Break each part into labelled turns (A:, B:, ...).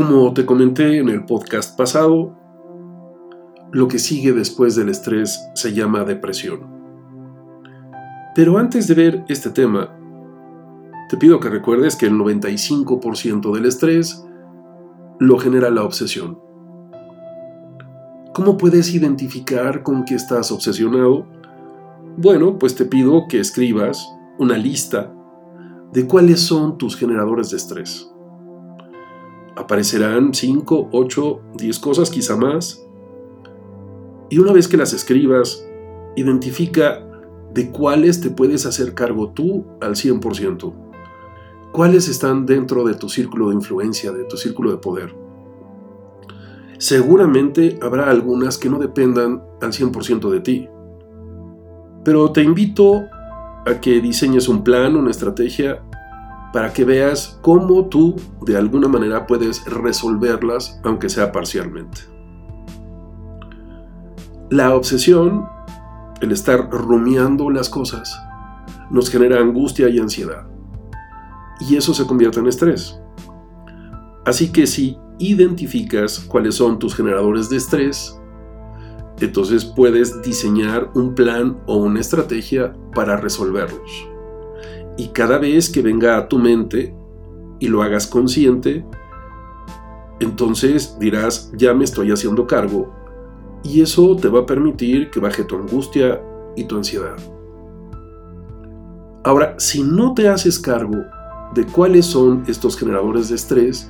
A: Como te comenté en el podcast pasado, lo que sigue después del estrés se llama depresión. Pero antes de ver este tema, te pido que recuerdes que el 95% del estrés lo genera la obsesión. ¿Cómo puedes identificar con qué estás obsesionado? Bueno, pues te pido que escribas una lista de cuáles son tus generadores de estrés. Aparecerán 5, 8, 10 cosas, quizá más. Y una vez que las escribas, identifica de cuáles te puedes hacer cargo tú al 100%. ¿Cuáles están dentro de tu círculo de influencia, de tu círculo de poder? Seguramente habrá algunas que no dependan al 100% de ti. Pero te invito a que diseñes un plan, una estrategia, para que veas cómo tú de alguna manera puedes resolverlas, aunque sea parcialmente. La obsesión, el estar rumiando las cosas, nos genera angustia y ansiedad. Y eso se convierte en estrés. Así que si identificas cuáles son tus generadores de estrés, entonces puedes diseñar un plan o una estrategia para resolverlos. Y cada vez que venga a tu mente y lo hagas consciente, entonces dirás, ya me estoy haciendo cargo. Y eso te va a permitir que baje tu angustia y tu ansiedad. Ahora, si no te haces cargo de cuáles son estos generadores de estrés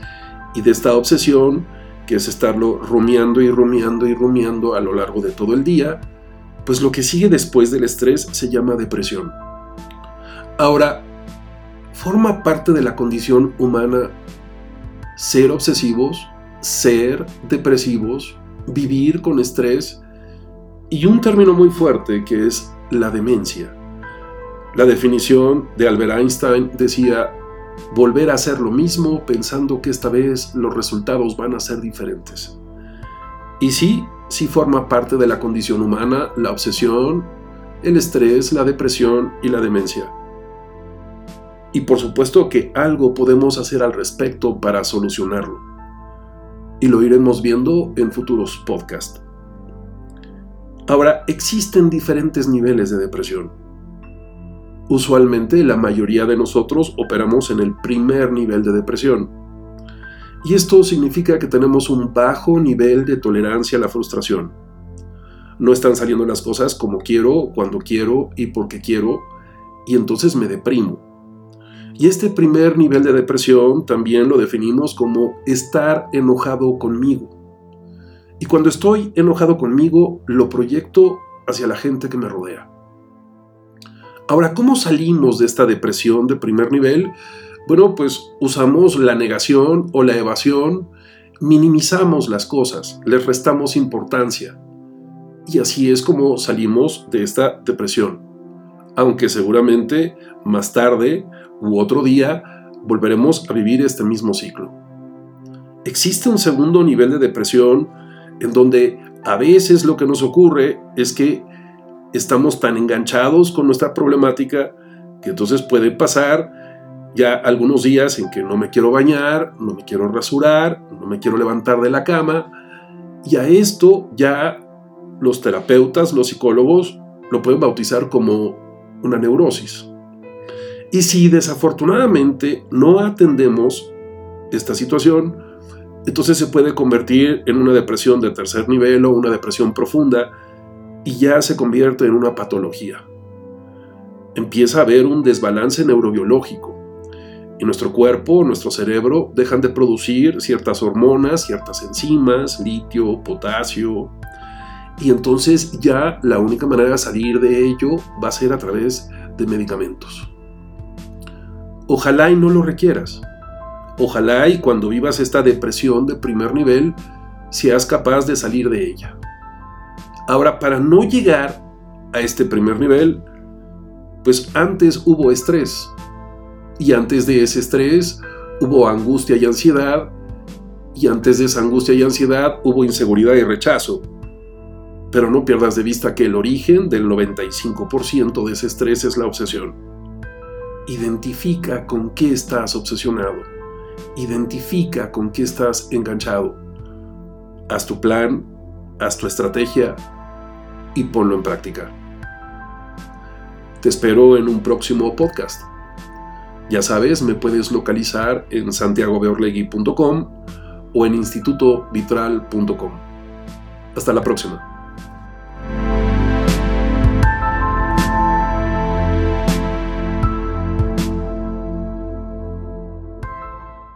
A: y de esta obsesión, que es estarlo rumiando y rumiando y rumiando a lo largo de todo el día, pues lo que sigue después del estrés se llama depresión. Ahora, forma parte de la condición humana ser obsesivos, ser depresivos, vivir con estrés y un término muy fuerte que es la demencia. La definición de Albert Einstein decía volver a hacer lo mismo pensando que esta vez los resultados van a ser diferentes. Y sí, sí forma parte de la condición humana la obsesión, el estrés, la depresión y la demencia. Y por supuesto que algo podemos hacer al respecto para solucionarlo. Y lo iremos viendo en futuros podcasts. Ahora, existen diferentes niveles de depresión. Usualmente la mayoría de nosotros operamos en el primer nivel de depresión. Y esto significa que tenemos un bajo nivel de tolerancia a la frustración. No están saliendo las cosas como quiero, cuando quiero y porque quiero, y entonces me deprimo. Y este primer nivel de depresión también lo definimos como estar enojado conmigo. Y cuando estoy enojado conmigo, lo proyecto hacia la gente que me rodea. Ahora, ¿cómo salimos de esta depresión de primer nivel? Bueno, pues usamos la negación o la evasión, minimizamos las cosas, les restamos importancia. Y así es como salimos de esta depresión. Aunque seguramente más tarde u otro día volveremos a vivir este mismo ciclo. Existe un segundo nivel de depresión en donde a veces lo que nos ocurre es que estamos tan enganchados con nuestra problemática que entonces puede pasar ya algunos días en que no me quiero bañar, no me quiero rasurar, no me quiero levantar de la cama. Y a esto ya los terapeutas, los psicólogos, lo pueden bautizar como una neurosis. Y si desafortunadamente no atendemos esta situación, entonces se puede convertir en una depresión de tercer nivel o una depresión profunda y ya se convierte en una patología. Empieza a haber un desbalance neurobiológico. Y nuestro cuerpo, nuestro cerebro dejan de producir ciertas hormonas, ciertas enzimas, litio, potasio. Y entonces ya la única manera de salir de ello va a ser a través de medicamentos. Ojalá y no lo requieras. Ojalá y cuando vivas esta depresión de primer nivel seas capaz de salir de ella. Ahora, para no llegar a este primer nivel, pues antes hubo estrés. Y antes de ese estrés hubo angustia y ansiedad. Y antes de esa angustia y ansiedad hubo inseguridad y rechazo. Pero no pierdas de vista que el origen del 95% de ese estrés es la obsesión. Identifica con qué estás obsesionado Identifica con qué estás enganchado. Haz tu plan, haz tu estrategia y ponlo en práctica. Te espero en un próximo podcast. Ya sabes, me puedes localizar en santiagobeorlegui.com o en institutovitral.com. Hasta la próxima.